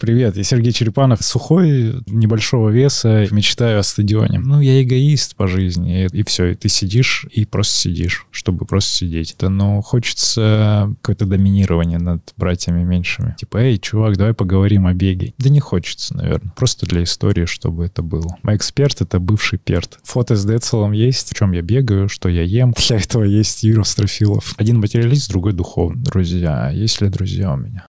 Привет, я Сергей Черепанов, сухой, небольшого веса, мечтаю о стадионе. Ну, я эгоист по жизни, и, и все, и ты сидишь и просто сидишь, чтобы просто сидеть. Да, но ну, хочется какое-то доминирование над братьями меньшими. Типа, эй, чувак, давай поговорим о беге. Да не хочется, наверное. Просто для истории, чтобы это было. Мой эксперт — это бывший перт. Фото с Децелом есть, в чем я бегаю, что я ем. Для этого есть Юра Строфилов. Один материалист, другой духовный. Друзья, есть ли друзья у меня?